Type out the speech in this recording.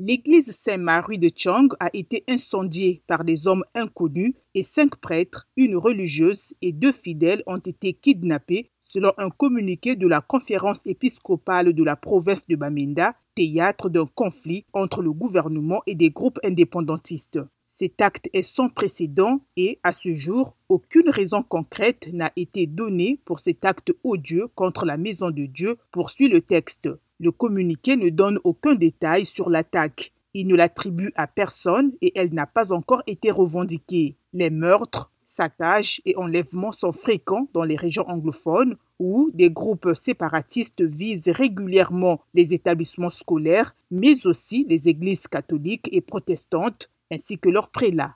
L'église Saint-Marie de Chang a été incendiée par des hommes inconnus et cinq prêtres, une religieuse et deux fidèles ont été kidnappés selon un communiqué de la conférence épiscopale de la province de Bamenda, théâtre d'un conflit entre le gouvernement et des groupes indépendantistes. Cet acte est sans précédent et, à ce jour, aucune raison concrète n'a été donnée pour cet acte odieux contre la maison de Dieu, poursuit le texte. Le communiqué ne donne aucun détail sur l'attaque. Il ne l'attribue à personne et elle n'a pas encore été revendiquée. Les meurtres, saccages et enlèvements sont fréquents dans les régions anglophones où des groupes séparatistes visent régulièrement les établissements scolaires, mais aussi les églises catholiques et protestantes ainsi que leurs prélats.